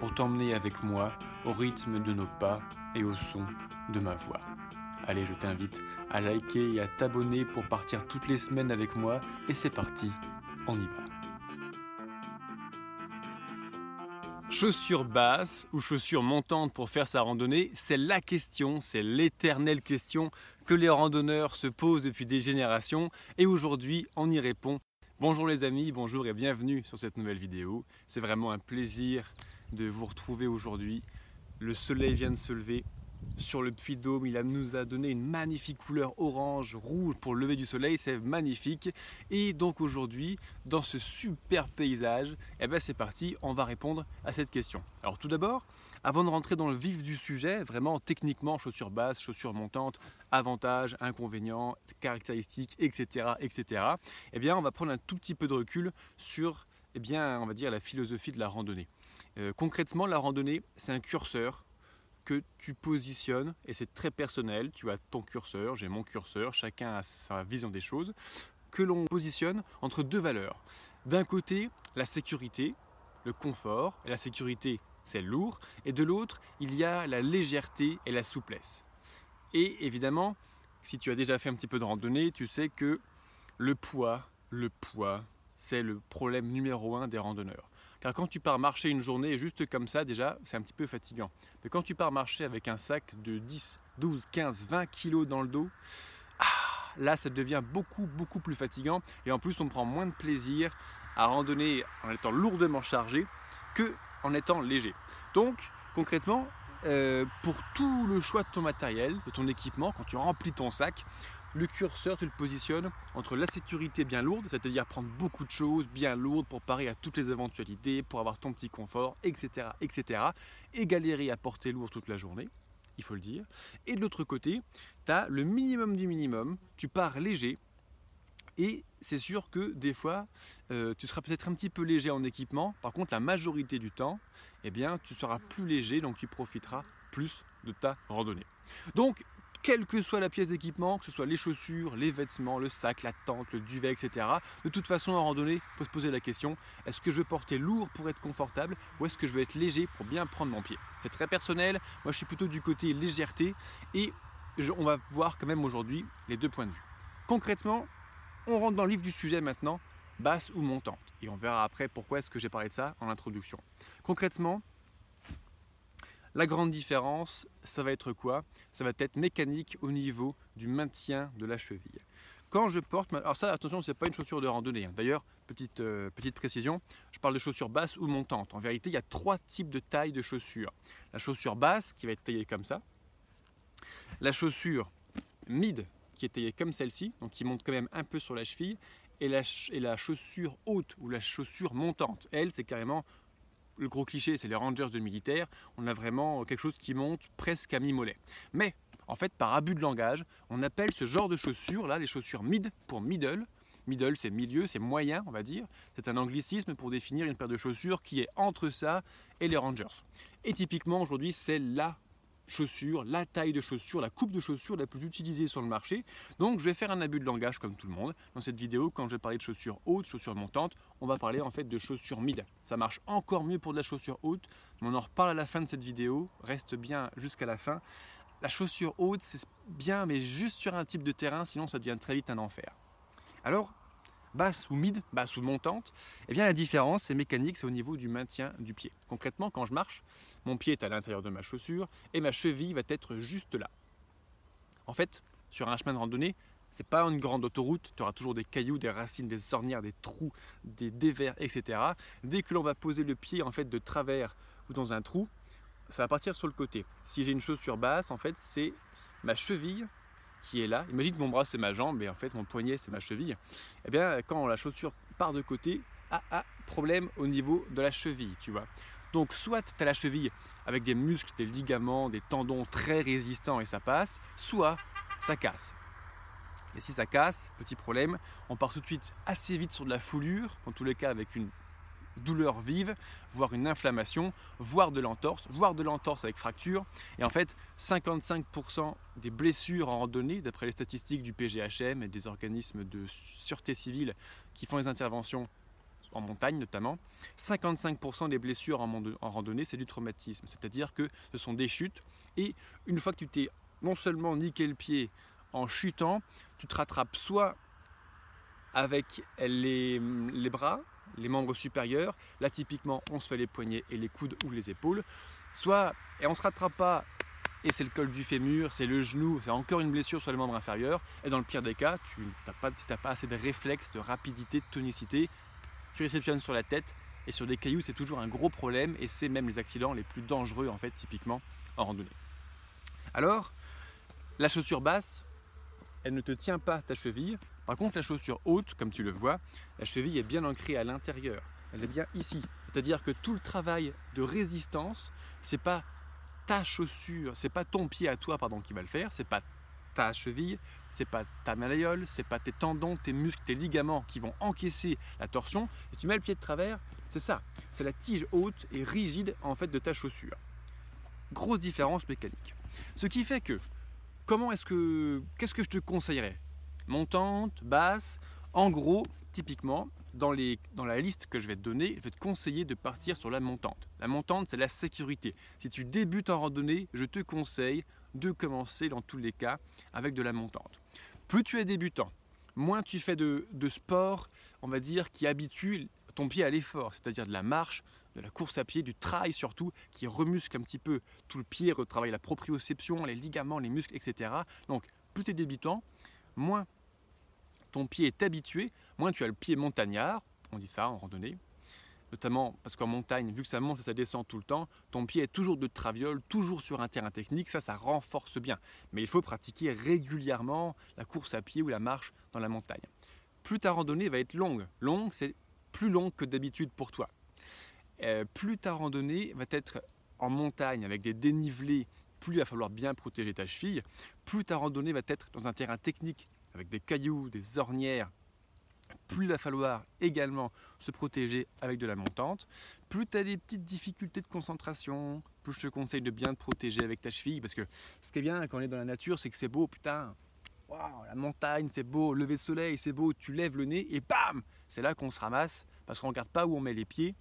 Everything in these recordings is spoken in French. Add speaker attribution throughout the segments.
Speaker 1: pour t'emmener avec moi au rythme de nos pas et au son de ma voix. Allez, je t'invite à liker et à t'abonner pour partir toutes les semaines avec moi et c'est parti, on y va. Chaussures basses ou chaussures montantes pour faire sa randonnée, c'est la question, c'est l'éternelle question que les randonneurs se posent depuis des générations et aujourd'hui on y répond. Bonjour les amis, bonjour et bienvenue sur cette nouvelle vidéo. C'est vraiment un plaisir de vous retrouver aujourd'hui. Le soleil vient de se lever sur le puits d'Aume. Il nous a donné une magnifique couleur orange, rouge pour le lever du soleil. C'est magnifique. Et donc aujourd'hui, dans ce super paysage, eh ben c'est parti, on va répondre à cette question. Alors tout d'abord, avant de rentrer dans le vif du sujet, vraiment techniquement, chaussures basses, chaussures montantes, avantages, inconvénients, caractéristiques, etc., etc., eh bien on va prendre un tout petit peu de recul sur eh bien, on va dire la philosophie de la randonnée. Euh, concrètement, la randonnée, c'est un curseur que tu positionnes, et c'est très personnel, tu as ton curseur, j'ai mon curseur, chacun a sa vision des choses, que l'on positionne entre deux valeurs. D'un côté, la sécurité, le confort, la sécurité c'est lourd, et de l'autre, il y a la légèreté et la souplesse. Et évidemment, si tu as déjà fait un petit peu de randonnée, tu sais que le poids, le poids, c'est le problème numéro un des randonneurs. Car quand tu pars marcher une journée juste comme ça, déjà, c'est un petit peu fatigant. Mais quand tu pars marcher avec un sac de 10, 12, 15, 20 kilos dans le dos, ah, là, ça devient beaucoup, beaucoup plus fatigant. Et en plus, on prend moins de plaisir à randonner en étant lourdement chargé que en étant léger. Donc, concrètement, euh, pour tout le choix de ton matériel, de ton équipement, quand tu remplis ton sac, le curseur, tu le positionnes entre la sécurité bien lourde, c'est-à-dire prendre beaucoup de choses bien lourdes pour parer à toutes les éventualités, pour avoir ton petit confort, etc., etc., et galérer à porter lourd toute la journée, il faut le dire. Et de l'autre côté, tu as le minimum du minimum, tu pars léger, et c'est sûr que des fois, euh, tu seras peut-être un petit peu léger en équipement. Par contre, la majorité du temps, eh bien, tu seras plus léger, donc tu profiteras plus de ta randonnée. Donc, quelle que soit la pièce d'équipement, que ce soit les chaussures, les vêtements, le sac, la tente, le duvet, etc. De toute façon, en randonnée, il faut se poser la question est-ce que je veux porter lourd pour être confortable ou est-ce que je veux être léger pour bien prendre mon pied? C'est très personnel. Moi, je suis plutôt du côté légèreté et on va voir quand même aujourd'hui les deux points de vue. Concrètement, on rentre dans le livre du sujet maintenant, basse ou montante. Et on verra après pourquoi est-ce que j'ai parlé de ça en introduction. Concrètement, la grande différence, ça va être quoi? Ça va être mécanique au niveau du maintien de la cheville. Quand je porte, alors ça attention, c'est pas une chaussure de randonnée. Hein. D'ailleurs, petite, euh, petite précision, je parle de chaussures basses ou montantes. En vérité, il y a trois types de tailles de chaussures. La chaussure basse qui va être taillée comme ça. La chaussure mid qui est taillée comme celle-ci, donc qui monte quand même un peu sur la cheville. Et la, et la chaussure haute ou la chaussure montante, elle, c'est carrément le gros cliché, c'est les Rangers de militaire. On a vraiment quelque chose qui monte presque à mi-mollet. Mais, en fait, par abus de langage, on appelle ce genre de chaussures, là, les chaussures mid pour middle. Middle, c'est milieu, c'est moyen, on va dire. C'est un anglicisme pour définir une paire de chaussures qui est entre ça et les Rangers. Et typiquement, aujourd'hui, c'est la chaussures, la taille de chaussures, la coupe de chaussures la plus utilisée sur le marché. Donc je vais faire un abus de langage comme tout le monde. Dans cette vidéo, quand je vais parler de chaussures hautes, chaussures montantes, on va parler en fait de chaussures mid. Ça marche encore mieux pour de la chaussure haute, mais on en reparle à la fin de cette vidéo. Reste bien jusqu'à la fin. La chaussure haute, c'est bien, mais juste sur un type de terrain, sinon ça devient très vite un enfer. Alors, basse ou mid, basse ou montante, eh bien la différence, c'est mécanique, c'est au niveau du maintien du pied. Concrètement, quand je marche, mon pied est à l'intérieur de ma chaussure et ma cheville va être juste là. En fait, sur un chemin de randonnée, c'est pas une grande autoroute, tu auras toujours des cailloux, des racines, des ornières, des trous, des dévers, etc. Dès que l'on va poser le pied en fait de travers ou dans un trou, ça va partir sur le côté. Si j'ai une chaussure basse, en fait, c'est ma cheville qui est là. Imagine mon bras c'est ma jambe et en fait mon poignet c'est ma cheville. Eh bien quand la chaussure part de côté, ah, ah problème au niveau de la cheville, tu vois. Donc soit tu as la cheville avec des muscles, des ligaments, des tendons très résistants et ça passe, soit ça casse. Et si ça casse, petit problème, on part tout de suite assez vite sur de la foulure, dans tous les cas avec une douleur vive, voire une inflammation, voire de l'entorse, voire de l'entorse avec fracture. Et en fait, 55% des blessures en randonnée, d'après les statistiques du PGHM et des organismes de sûreté civile qui font les interventions en montagne notamment, 55% des blessures en, randonnée, c'est du traumatisme. C'est-à-dire que ce sont des chutes. Et une fois que tu t'es non seulement niqué le pied en chutant, tu te rattrapes soit avec les, les bras, les membres supérieurs. Là, typiquement, on se fait les poignets et les coudes ou les épaules. Soit, et on ne se rattrape pas, et c'est le col du fémur, c'est le genou, c'est encore une blessure sur les membres inférieurs. Et dans le pire des cas, tu pas, si tu n'as pas assez de réflexes, de rapidité, de tonicité, tu réceptionnes sur la tête. Et sur des cailloux, c'est toujours un gros problème, et c'est même les accidents les plus dangereux, en fait, typiquement, en randonnée. Alors, la chaussure basse, elle ne te tient pas ta cheville, par contre, la chaussure haute, comme tu le vois, la cheville est bien ancrée à l'intérieur. Elle est bien ici. C'est-à-dire que tout le travail de résistance, c'est pas ta chaussure, c'est pas ton pied à toi pardon qui va le faire, c'est pas ta cheville, c'est pas ta malléole, c'est pas tes tendons, tes muscles, tes ligaments qui vont encaisser la torsion. Et tu mets le pied de travers, c'est ça. C'est la tige haute et rigide en fait de ta chaussure. Grosse différence mécanique. Ce qui fait que comment est-ce que qu'est-ce que je te conseillerais? Montante, basse. En gros, typiquement, dans, les, dans, la liste que je vais te donner, je vais te conseiller de partir sur la montante. La montante, c'est la sécurité. Si tu débutes en randonnée, je te conseille de commencer dans tous les cas avec de la montante. Plus tu es débutant, moins tu fais de, de sport, on va dire, qui habitue ton pied à l'effort, c'est-à-dire de la marche, de la course à pied, du trail surtout, qui remusque un petit peu tout le pied, retravaille la proprioception, les ligaments, les muscles, etc. Donc, plus tu es débutant, moins ton pied est habitué, moins tu as le pied montagnard, on dit ça en randonnée, notamment parce qu'en montagne, vu que ça monte et ça descend tout le temps, ton pied est toujours de traviole, toujours sur un terrain technique, ça, ça renforce bien. Mais il faut pratiquer régulièrement la course à pied ou la marche dans la montagne. Plus ta randonnée va être longue, longue, c'est plus long que d'habitude pour toi. Euh, plus ta randonnée va être en montagne avec des dénivelés, plus il va falloir bien protéger ta cheville, plus ta randonnée va être dans un terrain technique avec des cailloux, des ornières, plus il va falloir également se protéger avec de la montante. Plus tu as des petites difficultés de concentration, plus je te conseille de bien te protéger avec ta cheville. Parce que ce qui est bien quand on est dans la nature, c'est que c'est beau, putain, la montagne, c'est beau, lever de soleil, c'est beau, tu lèves le nez et bam C'est là qu'on se ramasse parce qu'on ne regarde pas où on met les pieds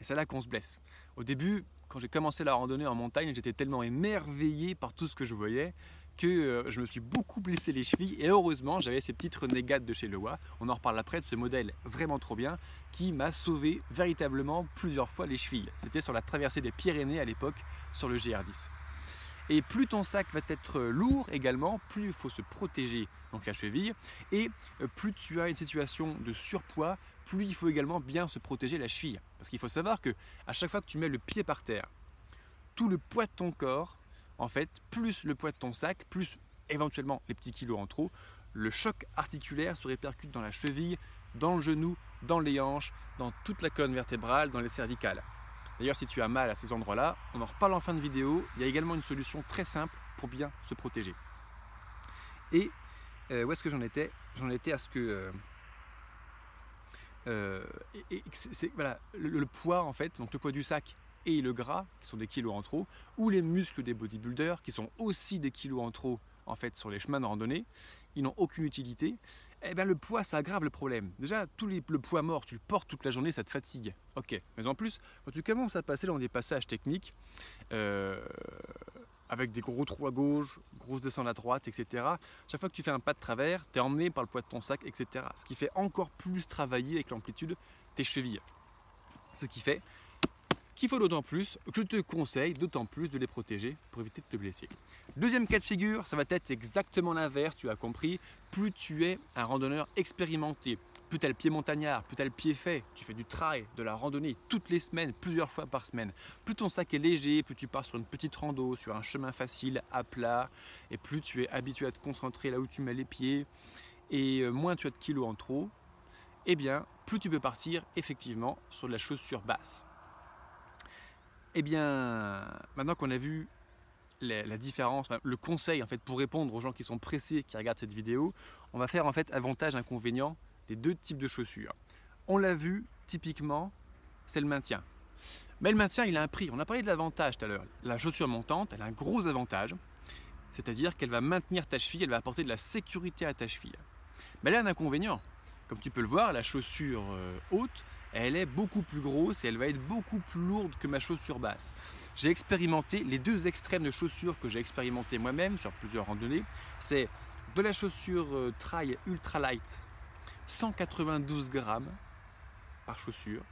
Speaker 1: et c'est là qu'on se blesse. Au début, quand j'ai commencé la randonnée en montagne, j'étais tellement émerveillé par tout ce que je voyais que euh, je me suis beaucoup blessé les chevilles et heureusement j'avais ces petites renégates de chez Lewa. On en reparle après de ce modèle vraiment trop bien qui m'a sauvé véritablement plusieurs fois les chevilles. C'était sur la traversée des Pyrénées à l'époque sur le GR10. Et plus ton sac va être lourd également, plus il faut se protéger donc la cheville et euh, plus tu as une situation de surpoids, plus il faut également bien se protéger la cheville. Parce qu'il faut savoir que à chaque fois que tu mets le pied par terre, tout le poids de ton corps en fait, plus le poids de ton sac, plus éventuellement les petits kilos en trop, le choc articulaire se répercute dans la cheville, dans le genou, dans les hanches, dans toute la colonne vertébrale, dans les cervicales. D'ailleurs, si tu as mal à ces endroits-là, on en reparle en fin de vidéo, il y a également une solution très simple pour bien se protéger. Et euh, où est-ce que j'en étais? J'en étais à ce que... Euh, euh, voilà, le, poids en fait, donc le poids du sac et le gras, qui sont des kilos en trop, ou les muscles des bodybuilders, qui sont aussi des kilos en trop en fait sur les chemins de randonnée, ils n'ont aucune utilité. Eh bien, le poids, ça aggrave le problème. Déjà, tout le poids mort, tu le portes toute la journée, ça te fatigue. Ok. Mais en plus, quand tu commences à passer dans des passages techniques, euh, avec des gros trous à gauche, grosses descentes à droite, etc., chaque fois que tu fais un pas de travers, tu es emmené par le poids de ton sac, etc. Ce qui fait encore plus travailler avec l'amplitude tes chevilles. Ce qui fait qu'il faut d'autant plus, je te conseille d'autant plus de les protéger pour éviter de te blesser. Deuxième cas de figure, ça va être exactement l'inverse, tu as compris. Plus tu es un randonneur expérimenté, plus tu as le pied montagnard, plus tu as le pied fait, tu fais du trail, de la randonnée toutes les semaines, plusieurs fois par semaine. Plus ton sac est léger, plus tu pars sur une petite rando, sur un chemin facile, à plat, et plus tu es habitué à te concentrer là où tu mets les pieds, et euh, moins tu as de kilos en trop, eh bien, plus tu peux partir effectivement sur de la chaussure basse. Eh bien, maintenant qu'on a vu la, différence, le conseil en fait pour répondre aux gens qui sont pressés, qui regardent cette vidéo, on va faire en fait avantage inconvénient des deux types de chaussures. On l'a vu, typiquement, c'est le maintien. Mais le maintien, il a un prix. On a parlé de l'avantage tout à l'heure. La chaussure montante, elle a un gros avantage, c'est-à-dire qu'elle va maintenir ta cheville, elle va apporter de la sécurité à ta cheville. Mais elle a un inconvénient. Comme tu peux le voir, la chaussure euh, haute, elle est beaucoup plus grosse et elle va être beaucoup plus lourde que ma chaussure basse. J'ai expérimenté les deux extrêmes de chaussures que j'ai expérimenté moi-même sur plusieurs randonnées. C'est de la chaussure euh, trail ultra light, 192 grammes par chaussure.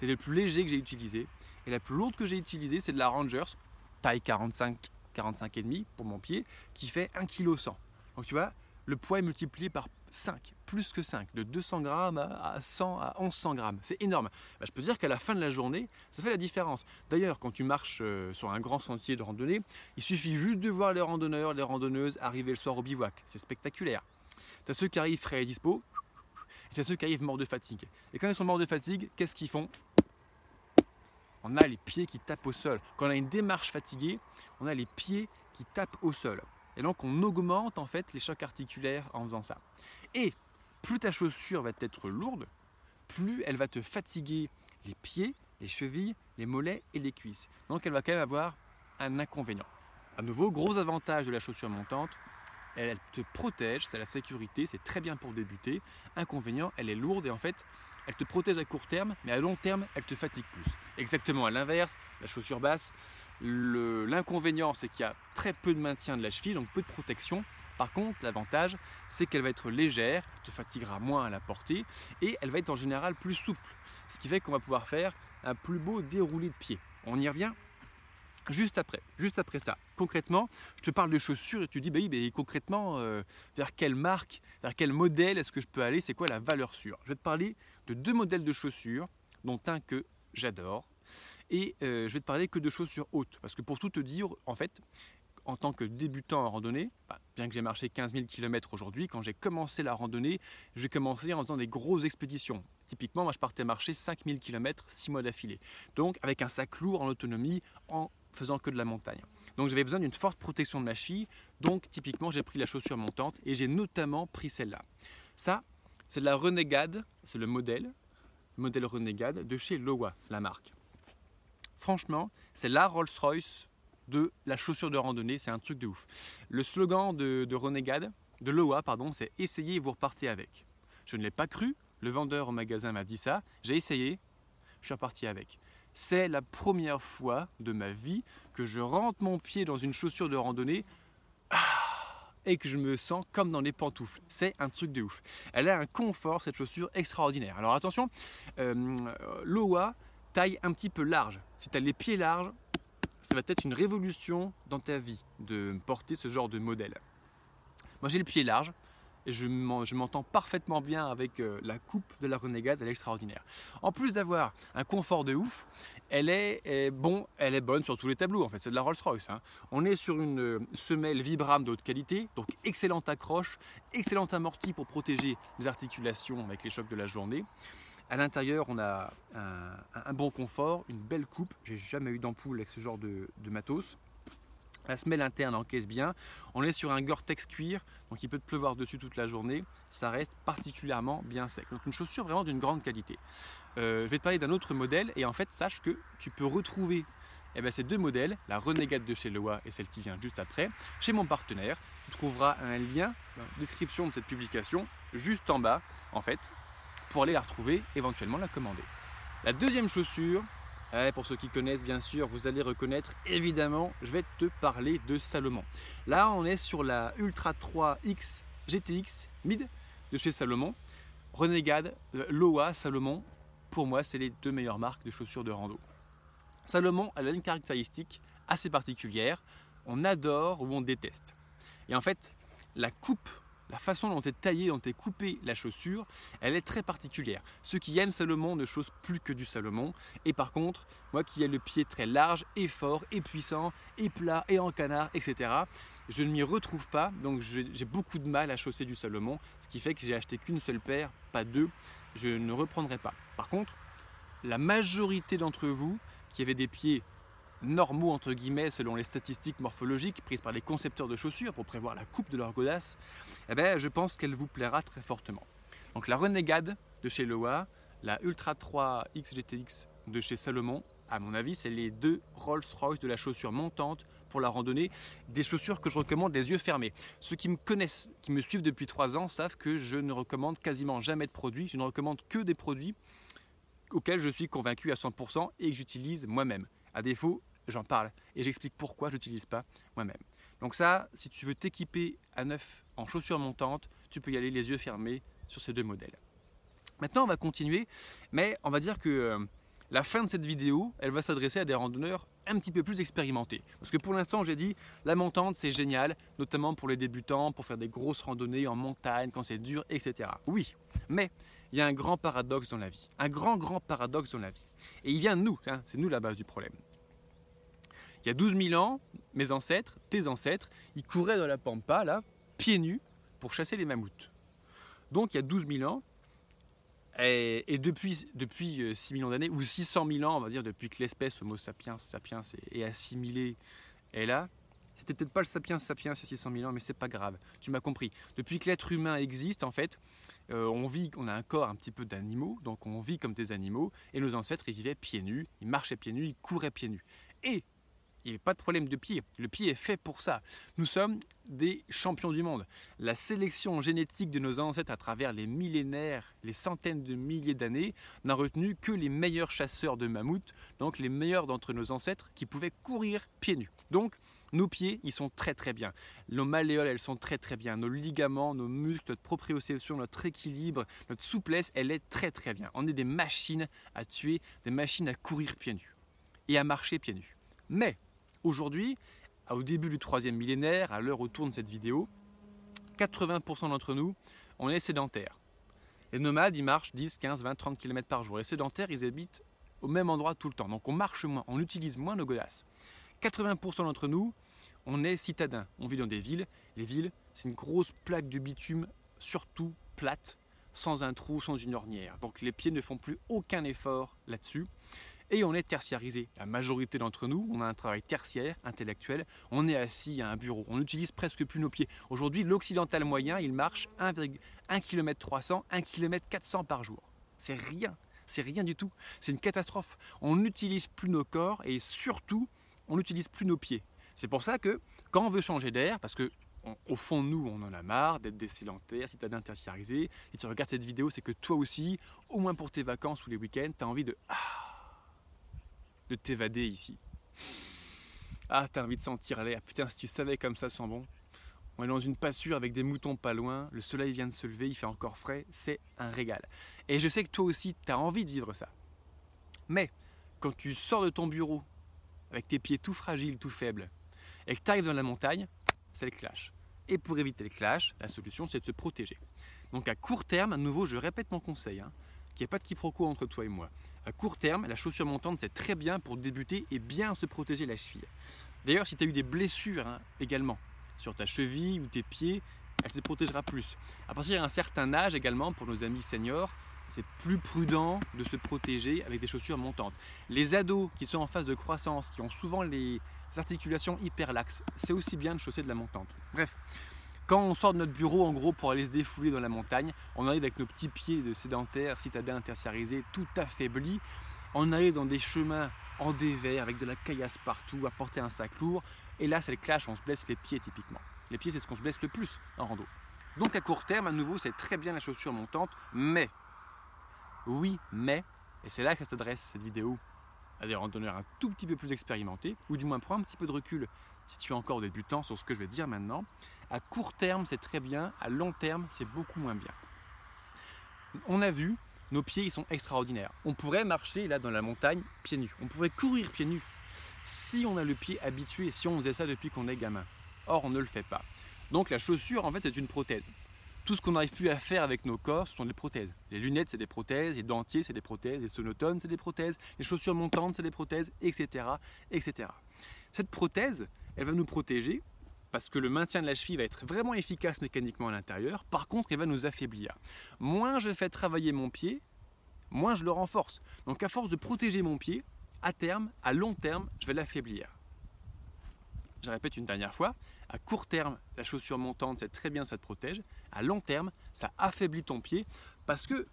Speaker 1: C'est le plus léger que j'ai utilisé. Et la plus lourde que j'ai utilisée, c'est de la Rangers, taille 45, 45,5 pour mon pied, qui fait 1,1 kg. Donc tu vois, le poids est multiplié par 5, plus que 5, de 200 grammes à 100 à 1100 grammes. C'est énorme. Bah, je peux dire qu'à la fin de la journée, ça fait la différence. D'ailleurs, quand tu marches euh, sur un grand sentier de randonnée, il suffit juste de voir les randonneurs, les randonneuses arriver le soir au bivouac. C'est spectaculaire. Tu as ceux qui arrivent frais et dispo, et tu as ceux qui arrivent morts de fatigue. Et quand ils sont morts de fatigue, qu'est-ce qu'ils font? On a les pieds qui tapent au sol. Quand on a une démarche fatiguée, on a les pieds qui tapent au sol. Et donc on augmente en fait les chocs articulaires en faisant ça. Et plus ta chaussure va être lourde, plus elle va te fatiguer les pieds, les chevilles, les mollets et les cuisses. Donc elle va quand même avoir un inconvénient. À nouveau, gros avantage de la chaussure montante, elle te protège, c'est la sécurité, c'est très bien pour débuter. Inconvénient, elle est lourde et en fait, elle te protège à court terme, mais à long terme, elle te fatigue plus. Exactement à l'inverse, la chaussure basse, l'inconvénient, c'est qu'il y a très peu de maintien de la cheville, donc peu de protection. Par contre, l'avantage, c'est qu'elle va être légère, te fatiguera moins à la portée, et elle va être en général plus souple. Ce qui fait qu'on va pouvoir faire un plus beau déroulé de pied. On y revient Juste après, juste après ça, concrètement, je te parle de chaussures et tu dis, bah oui, concrètement, euh, vers quelle marque, vers quel modèle est-ce que je peux aller, c'est quoi la valeur sûre? Je vais te parler de deux modèles de chaussures, dont un que j'adore, et euh, je vais te parler que de chaussures hautes, parce que pour tout te dire, en fait, en tant que débutant en randonnée, bah, bien que j'ai marché 15 000 km aujourd'hui, quand j'ai commencé la randonnée, j'ai commencé en faisant des grosses expéditions. Typiquement, moi je partais marcher 5 000 km 6 mois d'affilée. Donc avec un sac lourd en autonomie, en faisant que de la montagne. Donc j'avais besoin d'une forte protection de ma cheville, donc typiquement j'ai pris la chaussure montante et j'ai notamment pris celle-là. Ça, c'est de la Renegade, c'est le modèle, le modèle Renegade de chez Lowa, la marque. Franchement, c'est la Rolls-Royce de la chaussure de randonnée, c'est un truc de ouf. Le slogan de, de Renegade, de Lowa, pardon, c'est essayez vous repartez avec. Je ne l'ai pas cru, le vendeur au magasin m'a dit ça, j'ai essayé, je suis reparti avec. C'est la première fois de ma vie que je rentre mon pied dans une chaussure de randonnée ah, et que je me sens comme dans les pantoufles. C'est un truc de ouf. Elle a un confort, cette chaussure, extraordinaire. Alors attention, euh, l'OA taille un petit peu large. Si tu as les pieds larges, ça va être une révolution dans ta vie de porter ce genre de modèle. Moi j'ai le pied large, et je m'entends parfaitement bien avec euh, la coupe de la Renegade, elle est extraordinaire. En plus d'avoir un confort de ouf, elle est, bon, elle est bonne sur tous les tableaux en fait, c'est de la Rolls-Royce. Hein. On est sur une euh, semelle Vibram de haute qualité, donc excellente accroche, excellente amorti pour protéger les articulations avec les chocs de la journée. À l'intérieur, on a un, bon confort, une belle coupe. J'ai jamais eu d'ampoule avec ce genre de matos. La semelle interne encaisse bien. On est sur un Gore-Tex cuir, donc il peut te pleuvoir dessus toute la journée. Ça reste particulièrement bien sec. Donc une chaussure vraiment d'une grande qualité. Euh, je vais te parler d'un autre modèle et en fait sache que tu peux retrouver eh ben, ces deux modèles, la Renegade de chez Loa et celle qui vient juste après, chez mon partenaire. Tu trouveras un lien dans la description de cette publication juste en bas en fait pour aller la retrouver, éventuellement la commander. La deuxième chaussure, pour ceux qui connaissent, bien sûr, vous allez reconnaître, évidemment, je vais te parler de Salomon. Là, on est sur la Ultra 3X GTX Mid de chez Salomon. Renegade, Loa, Salomon, pour moi, c'est les deux meilleures marques de chaussures de rando. Salomon a une caractéristique assez particulière. On adore ou on déteste. Et en fait, la coupe la façon dont est taillée, dont est coupée la chaussure, elle est très particulière. Ceux qui aiment Salomon ne chaussent plus que du Salomon. Et par contre, moi qui ai le pied très large et fort et puissant et plat et en canard, etc., je ne m'y retrouve pas. Donc j'ai beaucoup de mal à chausser du Salomon. Ce qui fait que j'ai acheté qu'une seule paire, pas deux. Je ne reprendrai pas. Par contre, la majorité d'entre vous qui avaient des pieds normaux entre guillemets selon les statistiques morphologiques prises par les concepteurs de chaussures pour prévoir la coupe de leur godasse, eh ben, je pense qu'elle vous plaira très fortement. Donc la Renegade de chez Loa, la Ultra 3 XGTX de chez Salomon, à mon avis, c'est les deux Rolls-Royce de la chaussure montante pour la randonnée, des chaussures que je recommande les yeux fermés. Ceux qui me connaissent, qui me suivent depuis trois ans, savent que je ne recommande quasiment jamais de produits, je ne recommande que des produits auxquels je suis convaincu à 100% et que j'utilise moi-même. À défaut, j'en parle et j'explique pourquoi je n'utilise pas moi-même. Donc ça, si tu veux t'équiper à neuf en chaussures montantes, tu peux y aller les yeux fermés sur ces deux modèles. Maintenant, on va continuer, mais on va dire que euh, la fin de cette vidéo, elle va s'adresser à des randonneurs un petit peu plus expérimentés. Parce que pour l'instant, j'ai dit, la montante, c'est génial, notamment pour les débutants, pour faire des grosses randonnées en montagne, quand c'est dur, etc. Oui, mais il y a un grand paradoxe dans la vie. Un grand, grand paradoxe dans la vie. Et il vient de nous, hein, c'est nous la base du problème. Il y a 12 000 ans, mes ancêtres, tes ancêtres, ils couraient dans la pampa, là, pieds nus, pour chasser les mammouths. Donc il y a 12 000 ans, et, depuis, depuis 6 euh, millions d'années, ou 600 000 ans, on va dire, depuis que l'espèce Homo sapiens sapiens est, assimilée, est là, c'était peut-être pas le sapiens sapiens il y a 600 000 ans, mais c'est pas grave. Tu m'as compris. Depuis que l'être humain existe, en fait, euh, on vit, on a un corps un petit peu d'animaux, donc on vit comme des animaux, et nos ancêtres, ils vivaient pieds nus, ils marchaient pieds nus, ils couraient pieds nus. Et il n'y a pas de problème de pied. Le pied est fait pour ça. Nous sommes des champions du monde. La sélection génétique de nos ancêtres à travers les millénaires, les centaines de milliers d'années, n'a retenu que les meilleurs chasseurs de mammouths, donc les meilleurs d'entre nos ancêtres qui pouvaient courir pieds nus. Donc, nos pieds, ils sont très très bien. Nos malléoles, elles sont très très bien. Nos ligaments, nos muscles, notre proprioception, notre équilibre, notre souplesse, elle est très très bien. On est des machines à tuer, des machines à courir pieds nus et à marcher pieds nus. Mais Aujourd'hui, au début du troisième millénaire, à l'heure où tourne cette vidéo, 80% d'entre nous, on est sédentaires. Les nomades, ils marchent 10, 15, 20, 30 km par jour. Les sédentaires, ils habitent au même endroit tout le temps. Donc on marche moins, on utilise moins nos godasses. 80% d'entre nous, on est citadins. On vit dans des villes. Les villes, c'est une grosse plaque de bitume, surtout plate, sans un trou, sans une ornière. Donc les pieds ne font plus aucun effort là-dessus et on est tertiarisé. La majorité d'entre nous, on a un travail tertiaire, intellectuel, on est assis à un bureau, on n'utilise presque plus nos pieds. Aujourd'hui, l'occidental moyen, il marche 1,1 km 300, 1 km 400 par jour. C'est rien, c'est rien du tout. C'est une catastrophe. On n'utilise plus nos corps et surtout, on n'utilise plus nos pieds. C'est pour ça que quand on veut changer d'air, parce que au fond nous, on en a marre d'être des sédentaires, citadins tertiarisés. Si tu regardes cette vidéo, c'est que toi aussi, au moins pour tes vacances ou les week-ends, tu as envie de ah, de t'évader ici. Ah, t'as envie de sentir l'air. Putain, si tu savais comme ça sent bon. On est dans une pâture avec des moutons pas loin, le soleil vient de se lever, il fait encore frais, c'est un régal. Et je sais que toi aussi, tu as envie de vivre ça. Mais quand tu sors de ton bureau avec tes pieds tout fragiles, tout faibles, et que tu arrives dans la montagne, c'est le clash. Et pour éviter le clash, la solution c'est de se protéger. Donc à court terme, à nouveau, je répète mon conseil, hein, qu'il n'y ait pas de quiproquo entre toi et moi. À court terme, la chaussure montante, c'est très bien pour débuter et bien se protéger la cheville. D'ailleurs, si tu as eu des blessures hein, également sur ta cheville ou tes pieds, elle te protégera plus. À partir d'un certain âge également, pour nos amis seniors, c'est plus prudent de se protéger avec des chaussures montantes. Les ados qui sont en phase de croissance, qui ont souvent les articulations hyper laxes, c'est aussi bien de chausser de la montante. Bref, quand on sort de notre bureau, en gros, pour aller se défouler dans la montagne, on arrive avec nos petits pieds de sédentaires, citadins tertiarisés, tout affaiblis. On arrive dans des chemins en dévers, avec de la caillasse partout, à porter un sac lourd. Et là, c'est le clash, on se blesse les pieds typiquement. Les pieds, c'est ce qu'on se blesse le plus en rando. Donc à court terme, à nouveau, c'est très bien la chaussure montante, mais, oui, mais, et c'est là que ça s'adresse cette vidéo, à des randonneurs un tout petit peu plus expérimentés, ou du moins prends un petit peu de recul si tu es encore débutant sur ce que je vais dire maintenant. À court terme, c'est très bien, à long terme, c'est beaucoup moins bien. On a vu, nos pieds, ils sont extraordinaires. On pourrait marcher là dans la montagne pieds nus. On pourrait courir pieds nus si on a le pied habitué, si on faisait ça depuis qu'on est gamin. Or, on ne le fait pas. Donc la chaussure, en fait, c'est une prothèse. Tout ce qu'on n'arrive plus à faire avec nos corps, ce sont des prothèses. Les lunettes, c'est des prothèses, les dentiers, c'est des prothèses, les sonotones, c'est des prothèses, les chaussures montantes, c'est des prothèses, etc., etc. Cette prothèse, elle va nous protéger parce que le maintien de la cheville va être vraiment efficace mécaniquement à l'intérieur. Par contre, elle va nous affaiblir. Moins je fais travailler mon pied, moins je le renforce. Donc à force de protéger mon pied, à terme, à long terme, je vais l'affaiblir. Je répète une dernière fois, à court terme, la chaussure montante, c'est très bien, ça te protège. À long terme, ça affaiblit ton pied parce que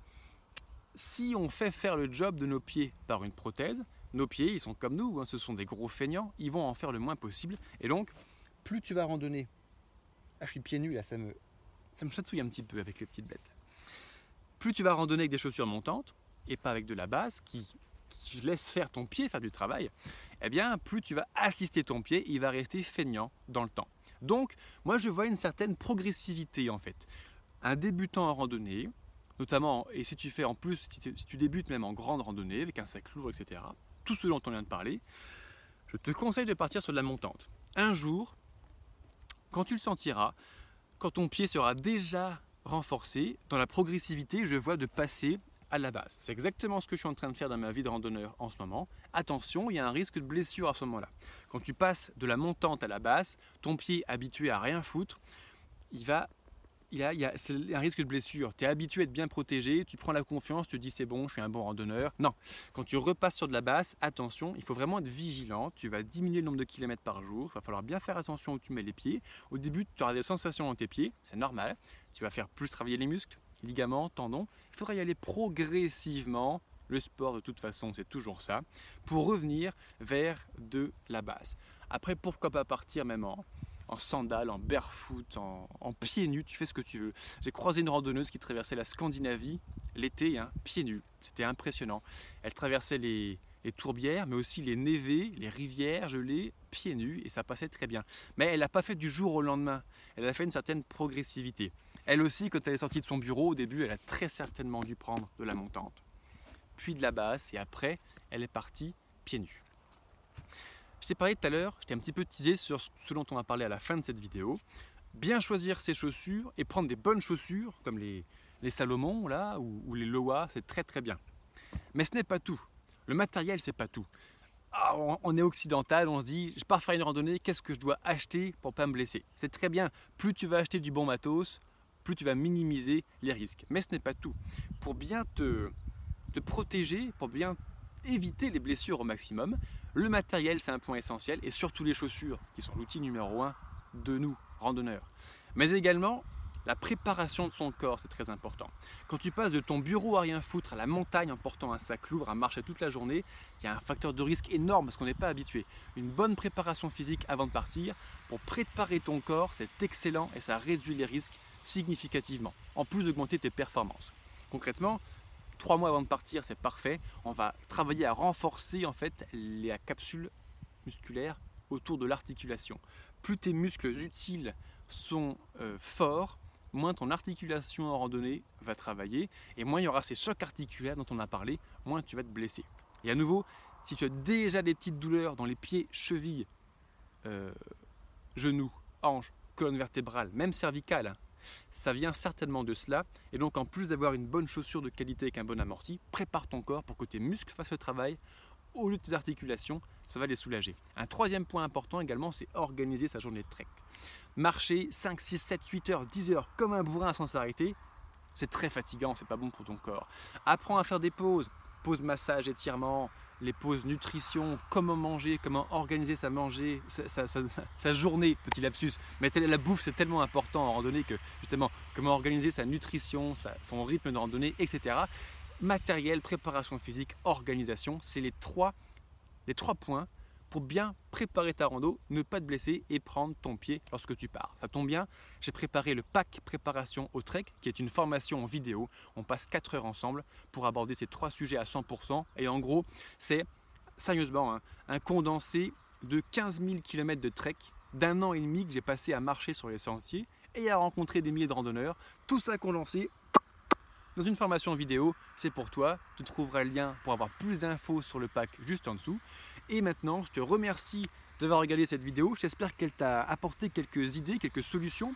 Speaker 1: si on fait faire le job de nos pieds par une prothèse, nos pieds, ils sont comme nous, hein, ce sont des gros feignants, ils vont en faire le moins possible. Et donc, plus tu vas randonner. Ah, je suis pieds nus là, ça me, ça me chatouille un petit peu avec les petites bêtes. Plus tu vas randonner avec des chaussures montantes et pas avec de la base qui, qui laisse faire ton pied faire du travail, eh bien, plus tu vas assister ton pied, il va rester feignant dans le temps. Donc, moi, je vois une certaine progressivité en fait. Un débutant en randonnée, notamment, et si tu fais en plus, si tu, débutes même en grande randonnée avec un sac lourd, etc., tout ce dont on vient de parler, je te conseille de partir sur de la montante. Un jour, quand tu le sentiras, quand ton pied sera déjà renforcé, dans la progressivité, je vois de passer à la base. C'est exactement ce que je suis en train de faire dans ma vie de randonneur en ce moment. Attention, il y a un risque de blessure à ce moment-là. Quand tu passes de la montante à la basse, ton pied habitué à rien foutre, il va il y a, il c'est un risque de blessure. Tu es habitué à être bien protégé, tu prends la confiance, tu te dis c'est bon, je suis un bon randonneur. Non, quand tu repasses sur de la basse, attention, il faut vraiment être vigilant. Tu vas diminuer le nombre de kilomètres par jour. Il va falloir bien faire attention où tu mets les pieds. Au début, tu auras des sensations dans tes pieds, c'est normal. Tu vas faire plus travailler les muscles, ligaments, tendons. Il faudra y aller progressivement. Le sport, de toute façon, c'est toujours ça, pour revenir vers de la base. Après, pourquoi pas partir même en, en sandales, en barefoot, en, pieds nus, tu fais ce que tu veux. J'ai croisé une randonneuse qui traversait la Scandinavie l'été, hein, pieds nus. C'était impressionnant. Elle traversait les, tourbières, mais aussi les névés, les rivières gelées, pieds nus, et ça passait très bien. Mais elle n'a pas fait du jour au lendemain. Elle a fait une certaine progressivité. Elle aussi, quand elle est sortie de son bureau, au début, elle a très certainement dû prendre de la montante, puis de la basse, et après, elle est partie pieds nus. Je t'ai parlé tout à l'heure, je t'ai un petit peu teasé sur ce dont on va parler à la fin de cette vidéo. Bien choisir ses chaussures et prendre des bonnes chaussures, comme les, Salomon là, ou, les Loa, c'est très très bien. Mais ce n'est pas tout. Le matériel, c'est pas tout. Ah, on, est occidental, on se dit, je pars faire une randonnée, qu'est-ce que je dois acheter pour pas me blesser? C'est très bien. Plus tu vas acheter du bon matos, plus tu vas minimiser les risques. Mais ce n'est pas tout. Pour bien te, te protéger, pour bien éviter les blessures au maximum. Le matériel, c'est un point essentiel, et surtout les chaussures, qui sont l'outil numéro un de nous, randonneurs. Mais également, la préparation de son corps, c'est très important. Quand tu passes de ton bureau à rien foutre à la montagne en portant un sac lourd à marcher toute la journée, il y a un facteur de risque énorme parce qu'on n'est pas habitué. Une bonne préparation physique avant de partir, pour préparer ton corps, c'est excellent et ça réduit les risques significativement, en plus d'augmenter tes performances. Concrètement, trois mois avant de partir, c'est parfait. On va travailler à renforcer en fait la capsule musculaire autour de l'articulation. Plus tes muscles utiles sont euh, forts, moins ton articulation en randonnée va travailler et moins il y aura ces chocs articulaires dont on a parlé, moins tu vas te blesser. Et à nouveau, si tu as déjà des petites douleurs dans les pieds, chevilles, euh, genoux, hanches, colonne vertébrale, même cervicale, hein, ça vient certainement de cela. Et donc, en plus d'avoir une bonne chaussure de qualité avec un bon amorti, prépare ton corps pour que tes muscles fassent le travail au lieu de tes articulations. Ça va les soulager. Un troisième point important également, c'est organiser sa journée de trek. Marcher 5, 6, 7, 8 heures, 10 heures comme un bourrin sans s'arrêter, c'est très fatigant, c'est pas bon pour ton corps. Apprends à faire des pauses, pause massage, étirement, les pauses nutrition, comment manger, comment organiser sa, manger, sa, journée, petit lapsus. Mais la bouffe, c'est tellement important en randonnée que justement, comment organiser sa nutrition, son rythme de randonnée, etc. Matériel, préparation physique, organisation, c'est les trois, les trois points pour bien préparer ta rando, ne pas te blesser et prendre ton pied lorsque tu pars. Ça tombe bien, j'ai préparé le pack préparation au trek, qui est une formation en vidéo. On passe 4 heures ensemble pour aborder ces trois sujets à 100%. Et en gros, c'est sérieusement hein, un condensé de 15 000 km de trek d'un an et demi que j'ai passé à marcher sur les sentiers et à rencontrer des milliers de randonneurs. Tout ça condensé dans une formation vidéo, c'est pour toi. Tu trouveras le lien pour avoir plus d'infos sur le pack juste en dessous. Et maintenant, je te remercie d'avoir regardé cette vidéo. J'espère qu'elle t'a apporté quelques idées, quelques solutions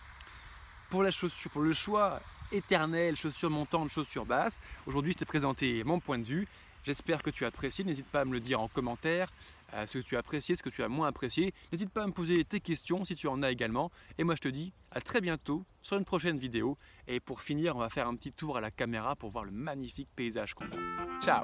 Speaker 1: pour la le choix éternel, chaussure montante, chaussure basse. Aujourd'hui, je t'ai présenté mon point de vue. J'espère que tu as apprécié. N'hésite pas à me le dire en commentaire, euh, ce que tu as apprécié, ce que tu as moins apprécié. N'hésite pas à me poser tes questions si tu en as également. Et moi, je te dis à très bientôt sur une prochaine vidéo. Et pour finir, on va faire un petit tour à la caméra pour voir le magnifique paysage qu'on a. Ciao